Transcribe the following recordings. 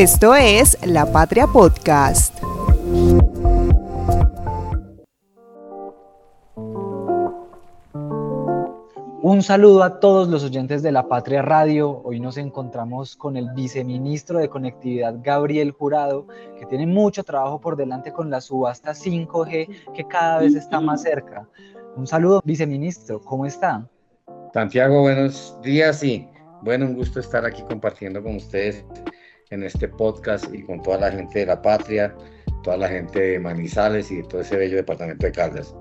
Esto es La Patria Podcast. Un saludo a todos los oyentes de La Patria Radio. Hoy nos encontramos con el viceministro de Conectividad, Gabriel Jurado, que tiene mucho trabajo por delante con la subasta 5G que cada vez está más cerca. Un saludo, viceministro, ¿cómo está? Santiago, buenos días y bueno, un gusto estar aquí compartiendo con ustedes en este podcast y con toda la gente de La Patria, toda la gente de Manizales y de todo ese bello departamento de Caldas.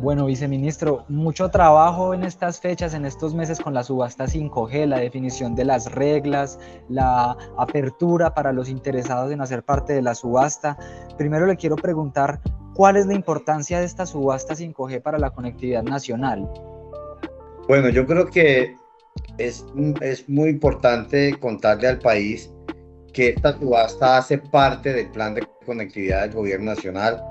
Bueno, viceministro, mucho trabajo en estas fechas, en estos meses con la subasta 5G, la definición de las reglas, la apertura para los interesados en hacer parte de la subasta. Primero le quiero preguntar, ¿cuál es la importancia de esta subasta 5G para la conectividad nacional? Bueno, yo creo que es, es muy importante contarle al país que esta subasta hace parte del plan de conectividad del gobierno nacional.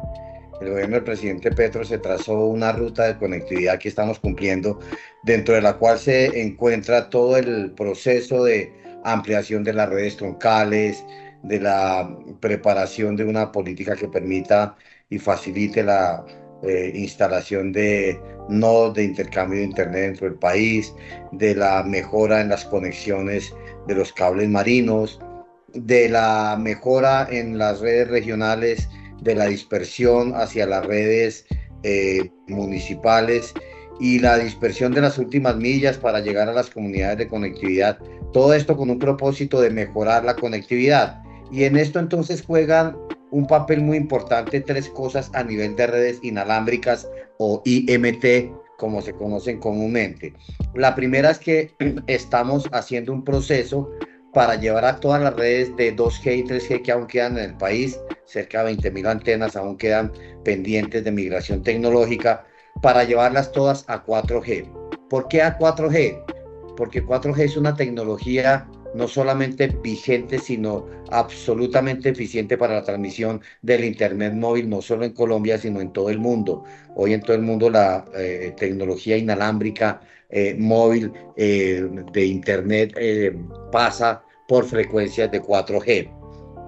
El gobierno del presidente Petro se trazó una ruta de conectividad que estamos cumpliendo, dentro de la cual se encuentra todo el proceso de ampliación de las redes troncales, de la preparación de una política que permita y facilite la eh, instalación de nodos de intercambio de Internet dentro del país, de la mejora en las conexiones de los cables marinos, de la mejora en las redes regionales de la dispersión hacia las redes eh, municipales y la dispersión de las últimas millas para llegar a las comunidades de conectividad. Todo esto con un propósito de mejorar la conectividad. Y en esto entonces juegan un papel muy importante tres cosas a nivel de redes inalámbricas o IMT, como se conocen comúnmente. La primera es que estamos haciendo un proceso para llevar a todas las redes de 2G y 3G que aún quedan en el país, cerca de 20.000 antenas aún quedan pendientes de migración tecnológica, para llevarlas todas a 4G. ¿Por qué a 4G? Porque 4G es una tecnología no solamente vigente, sino absolutamente eficiente para la transmisión del Internet móvil, no solo en Colombia, sino en todo el mundo. Hoy en todo el mundo la eh, tecnología inalámbrica eh, móvil eh, de Internet pasa por frecuencias de 4G.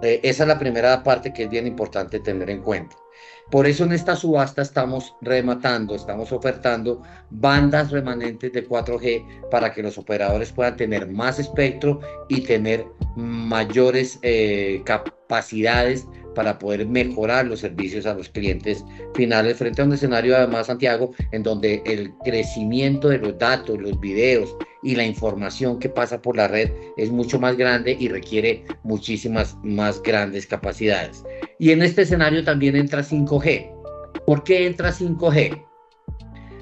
esa es la primera parte que es bien importante tener en cuenta. Por eso en esta subasta estamos rematando, estamos ofertando bandas remanentes de 4G para que los operadores puedan tener más espectro y tener mayores eh, capacidades para poder mejorar los servicios a los clientes finales frente a un escenario además Santiago en donde el crecimiento de los datos, los videos y la información que pasa por la red es mucho más grande y requiere muchísimas más grandes capacidades. Y en este escenario también entra 5G. ¿Por qué entra 5G?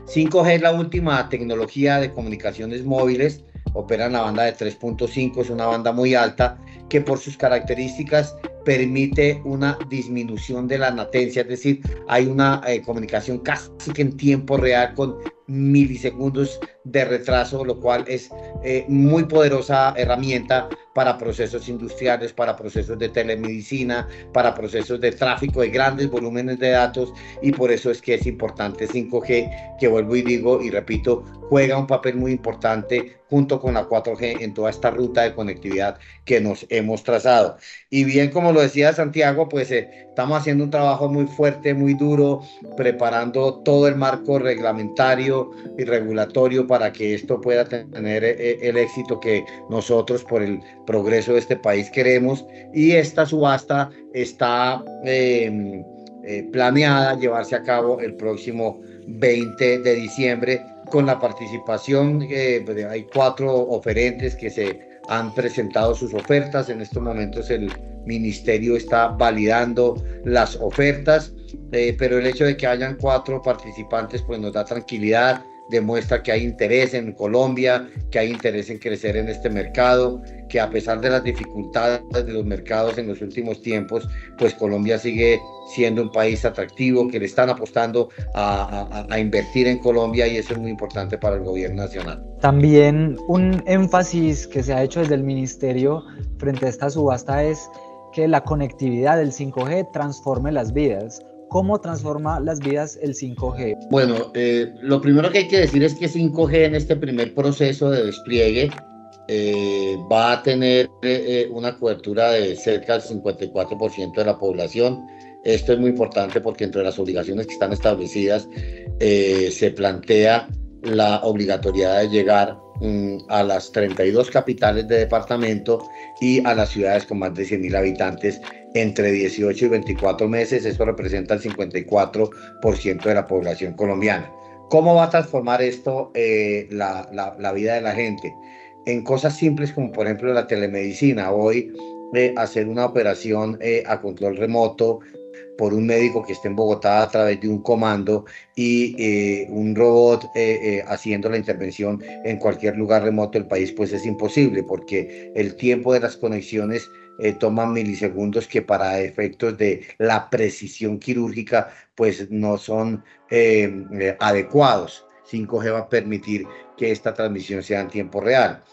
5G es la última tecnología de comunicaciones móviles, opera en la banda de 3.5, es una banda muy alta que por sus características permite una disminución de la latencia, es decir, hay una eh, comunicación casi que en tiempo real con milisegundos de retraso, lo cual es eh, muy poderosa herramienta para procesos industriales, para procesos de telemedicina, para procesos de tráfico de grandes volúmenes de datos y por eso es que es importante 5G, que vuelvo y digo y repito, juega un papel muy importante junto con la 4G en toda esta ruta de conectividad que nos hemos trazado. Y bien, como lo decía Santiago, pues eh, estamos haciendo un trabajo muy fuerte, muy duro, preparando todo el marco reglamentario y regulatorio para que esto pueda tener eh, eh, el éxito que nosotros por el progreso de este país queremos. Y esta subasta está em, eh, planeada llevarse a cabo el próximo 20 de diciembre con la participación, pues, hay cuatro oferentes que se han presentado sus ofertas. En estos momentos el ministerio está validando las ofertas, pero el hecho de que hayan cuatro participantes pues nos da tranquilidad demuestra que hay interés en Colombia, que hay interés en crecer en este mercado, que a pesar de las dificultades de los mercados en los últimos tiempos, pues Colombia sigue siendo un país atractivo, que le están apostando a, invertir en Colombia y eso es muy importante para el gobierno nacional. También un énfasis que se ha hecho desde el ministerio frente a esta subasta es que la conectividad del 5G transforme las vidas ¿Cómo transforma las vidas el 5G? Bueno, eh, lo primero que hay que decir es que 5G en este primer proceso de despliegue eh, va a tener eh, una cobertura de cerca del 54% de la población. Esto es muy importante porque entre las obligaciones que están establecidas se plantea la obligatoriedad de llegar a las 32 capitales de departamento y a las ciudades con más de 100.000 habitantes entre 18 y 24 meses. Eso representa el 54% de la población colombiana. ¿Cómo va a transformar esto eh, la, la, vida de la gente? En cosas simples como por ejemplo la telemedicina. Hoy eh, hacer una operación eh, a control remoto por un médico que esté en Bogotá a través de un comando y eh, un robot eh, eh, haciendo la intervención en cualquier lugar remoto del país, pues es imposible porque el tiempo de las conexiones toma milisegundos que para efectos de la precisión quirúrgica pues no son adecuados. 5G va a permitir que esta transmisión sea en tiempo real.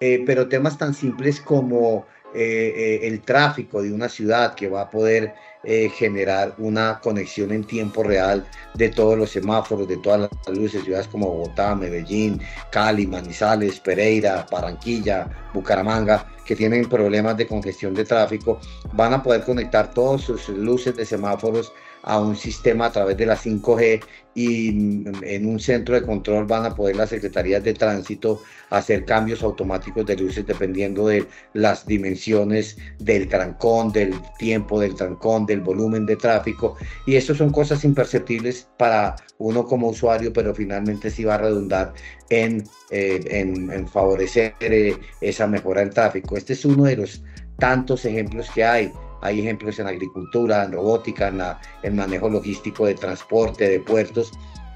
pero temas tan simples como el tráfico de una ciudad que va a poder eh, generar una conexión en tiempo real de todos los semáforos, de todas las luces, ciudades como Bogotá, Medellín, Cali, Manizales, Pereira, Barranquilla, Bucaramanga, que tienen problemas de congestión de tráfico, van a poder conectar todas sus luces de semáforos a un sistema a través de la 5G y en un centro de control van a poder las secretarías de tránsito hacer cambios automáticos de luces dependiendo de las dimensiones del trancón, del tiempo del trancón, del volumen de tráfico y eso son cosas imperceptibles para uno como usuario, pero finalmente sí va a redundar en, eh, en, favorecer eh, esa mejora del tráfico. Este es uno de los tantos ejemplos que hay hay ejemplos en agricultura, en robótica, en el manejo logístico de transporte, de puertos.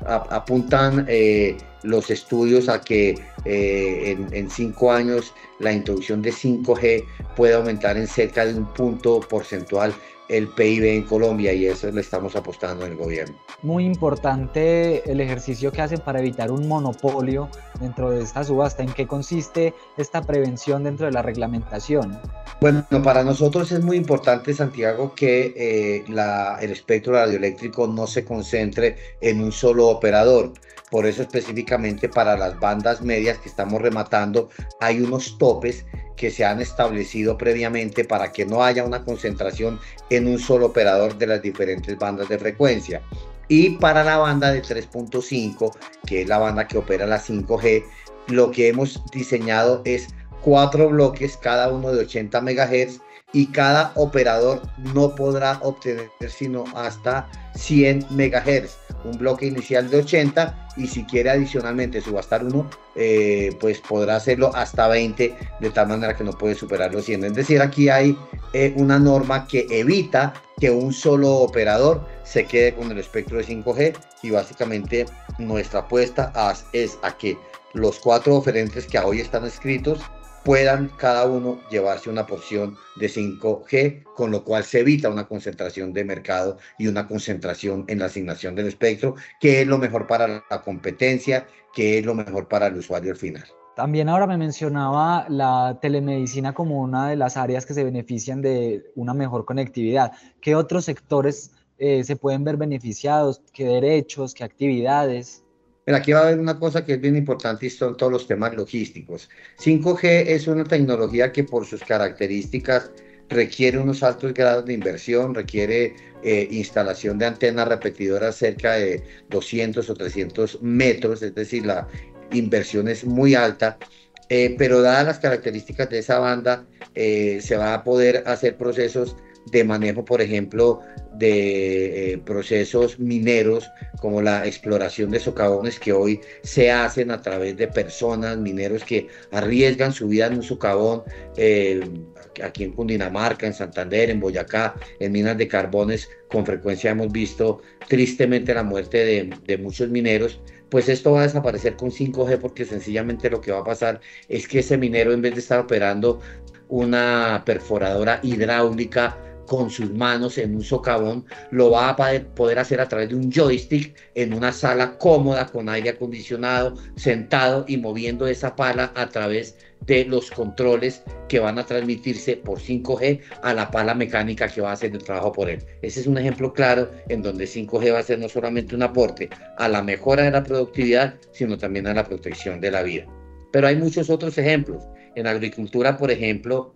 apuntan eh, los estudios a que eh, en, en, cinco años la introducción de 5G puede aumentar en cerca de un punto porcentual el PIB en Colombia y eso le estamos apostando en el gobierno. Muy importante el ejercicio que hacen para evitar un monopolio dentro de esta subasta. ¿En qué consiste esta prevención dentro de la reglamentación? Bueno, para nosotros es muy importante, Santiago, que eh, el espectro radioeléctrico no se concentre en un solo operador. Por eso específicamente para las bandas medias que estamos rematando hay unos topes que se han establecido previamente para que no haya una concentración en un solo operador de las diferentes bandas de frecuencia. Y para la banda de 3.5, que es la banda que opera la 5G, lo que hemos diseñado es cuatro bloques, cada uno de 80 MHz y cada operador no podrá obtener sino hasta 100 MHz un bloque inicial de 80 y si quiere adicionalmente subastar uno, eh, pues podrá hacerlo hasta 20, de tal manera que no puede superar los 100. Es decir, aquí hay eh, una norma que evita que un solo operador se quede con el espectro de 5G y básicamente nuestra apuesta es a que los cuatro oferentes que hoy están escritos puedan cada uno llevarse una porción de 5G, con lo cual se evita una concentración de mercado y una concentración en la asignación del espectro, que es lo mejor para la competencia, que es lo mejor para el usuario al final. También ahora me mencionaba la telemedicina como una de las áreas que se benefician de una mejor conectividad. ¿Qué otros sectores eh, se pueden ver beneficiados? ¿Qué derechos? ¿Qué actividades? Pero aquí va a haber una cosa que es bien importante y son todos los temas logísticos. 5G es una tecnología que por sus características requiere unos altos grados de inversión, requiere eh, instalación de antenas repetidoras cerca de 200 o 300 metros, es decir, la inversión es muy alta, eh, pero dadas las características de esa banda, eh, se va a poder hacer procesos de manejo, por ejemplo, de eh, procesos mineros como la exploración de socavones que hoy se hacen a través de personas, mineros que arriesgan su vida en un socavón, eh, aquí en Cundinamarca, en Santander, en Boyacá, en minas de carbones, con frecuencia hemos visto tristemente la muerte de, de muchos mineros, pues esto va a desaparecer con 5G porque sencillamente lo que va a pasar es que ese minero en vez de estar operando una perforadora hidráulica con sus manos en un socavón, lo va a poder hacer a través de un joystick en una sala cómoda con aire acondicionado, sentado y moviendo esa pala a través de los controles que van a transmitirse por 5G a la pala mecánica que va a hacer el trabajo por él. Ese es un ejemplo claro en donde 5G va a ser no solamente un aporte a la mejora de la productividad, sino también a la protección de la vida. Pero hay muchos otros ejemplos En agricultura, por ejemplo,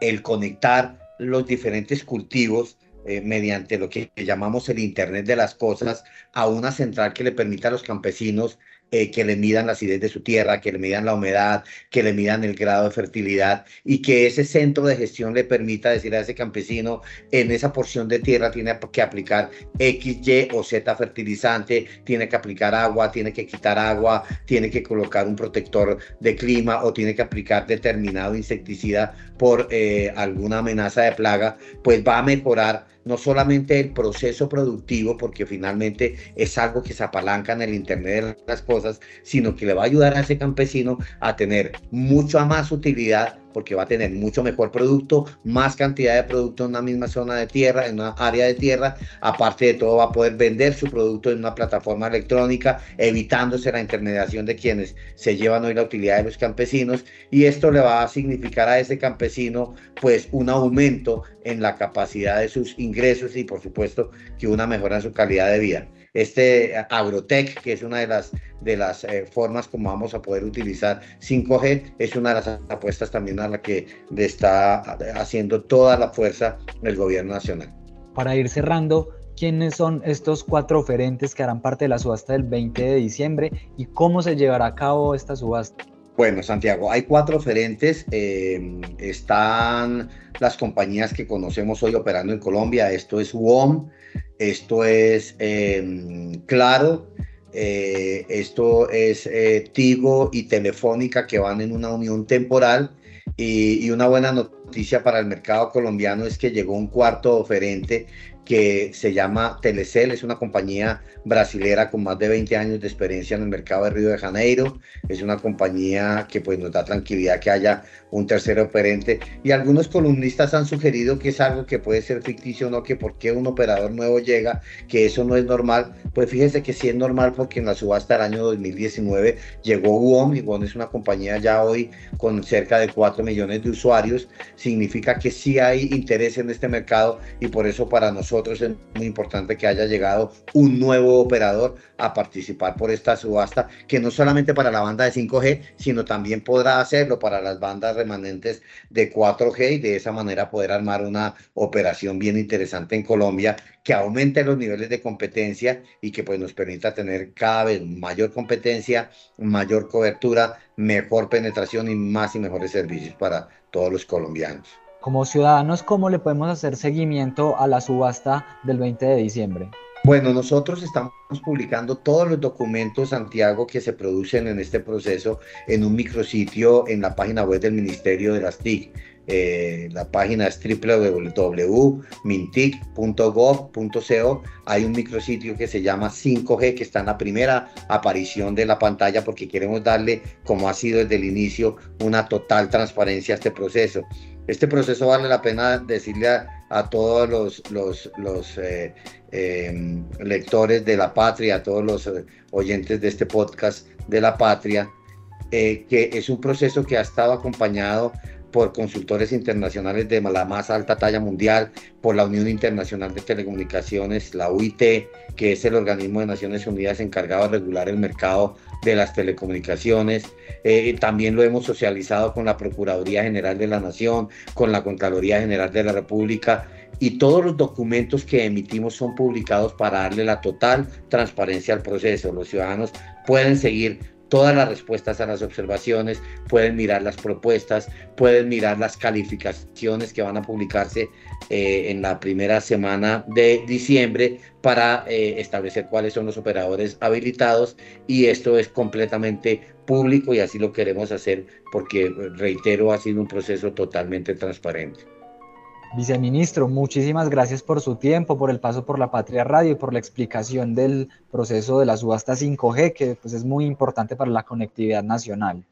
el conectar los diferentes cultivos eh, mediante lo que llamamos el Internet de las Cosas a una central que le permita a los campesinos eh, que le midan la acidez de su tierra, que le midan la humedad, que le midan el grado de fertilidad y que ese centro de gestión le permita decir a ese campesino en esa porción de tierra tiene que aplicar X, Y o Z fertilizante, tiene que aplicar agua, tiene que quitar agua, tiene que colocar un protector de clima o tiene que aplicar determinado insecticida por eh, alguna amenaza de plaga, pues va a mejorar no solamente el proceso productivo, porque finalmente es algo que se apalanca en el Internet de las cosas, sino que le va a ayudar a ese campesino a tener mucha más utilidad porque va a tener mucho mejor producto, más cantidad de producto en una misma zona de tierra, en una área de tierra. Aparte de todo, va a poder vender su producto en una plataforma electrónica, evitándose la intermediación de quienes se llevan hoy la utilidad de los campesinos. Y esto le va a significar a ese campesino, pues, un aumento en la capacidad de sus ingresos y, por supuesto, que una mejora en su calidad de vida este Agrotech, que es una de las, de las eh, formas como vamos a poder utilizar 5G, es una de las apuestas también a la que le está haciendo toda la fuerza el gobierno nacional. Para ir cerrando, ¿quiénes son estos cuatro oferentes que harán parte de la subasta del 20 de diciembre y cómo se llevará a cabo esta subasta? Bueno, Santiago, hay cuatro oferentes. Eh, están las compañías que conocemos hoy operando en Colombia. Esto es WOM, esto es em, Claro, eh, esto es eh, Tigo y Telefónica que van en una unión temporal. Y, una buena noticia para el mercado colombiano es que llegó un cuarto oferente que se llama Telecel, es una compañía brasilera con más de 20 años de experiencia en el mercado de Río de Janeiro, es una compañía que pues nos da tranquilidad que haya un tercer operante y algunos columnistas han sugerido que es algo que puede ser ficticio, no que por qué un operador nuevo llega, que eso no es normal, pues fíjense que sí es normal porque en la subasta del año 2019 llegó WOM y WOM es una compañía ya hoy con cerca de 4 millones de usuarios, significa que sí hay interés en este mercado y por eso para nosotros es muy importante que haya llegado un nuevo operador a participar por esta subasta, que no solamente para la banda de 5G, sino también podrá hacerlo para las bandas remanentes de 4G y de esa manera poder armar una operación bien interesante en Colombia que aumente los niveles de competencia y que pues nos permita tener cada vez mayor competencia, mayor cobertura, mejor penetración y más y mejores servicios para todos los colombianos. Como ciudadanos, ¿cómo le podemos hacer seguimiento a la subasta del 20 de diciembre? Bueno, nosotros estamos publicando todos los documentos, Santiago, que se producen en este proceso en un micrositio en la página web del Ministerio de las TIC. Eh, la página es www.mintic.gov.co. Hay un micrositio que se llama 5G, que está en la primera aparición de la pantalla porque queremos darle, como ha sido desde el inicio, una total transparencia a este proceso. Este proceso vale la pena decirle a, todos los, los, los eh, em, lectores de la patria, a todos los eh, oyentes de este podcast de la patria, que es un proceso que ha estado acompañado por consultores internacionales de la más alta talla mundial, por la Unión Internacional de Telecomunicaciones, la UIT, que es el organismo de Naciones Unidas encargado de regular el mercado de las telecomunicaciones. Eh, también lo hemos socializado con la Procuraduría General de la Nación, con la Contraloría General de la República y todos los documentos que emitimos son publicados para darle la total transparencia al proceso. Los ciudadanos pueden seguir todas las respuestas a las observaciones, pueden mirar las propuestas, pueden mirar las calificaciones que van a publicarse eh, en la primera semana de diciembre para eh, establecer cuáles son los operadores habilitados y esto es completamente público y así lo queremos hacer porque, reitero, ha sido un proceso totalmente transparente. Viceministro, muchísimas gracias por su tiempo, por el paso por la Patria Radio y por la explicación del proceso de la subasta 5G, que pues, es muy importante para la conectividad nacional.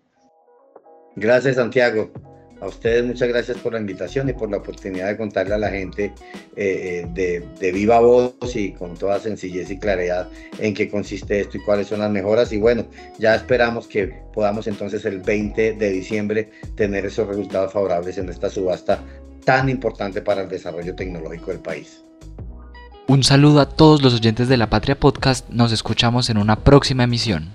Gracias, Santiago. A ustedes muchas gracias por la invitación y por la oportunidad de contarle a la gente eh, eh, de, de, viva voz y con toda sencillez y claridad en qué consiste esto y cuáles son las mejoras. Y bueno, ya esperamos que podamos entonces el 20 de diciembre tener esos resultados favorables en esta subasta tan importante para el desarrollo tecnológico del país. Un saludo a todos los oyentes de la Patria Podcast, nos escuchamos en una próxima emisión.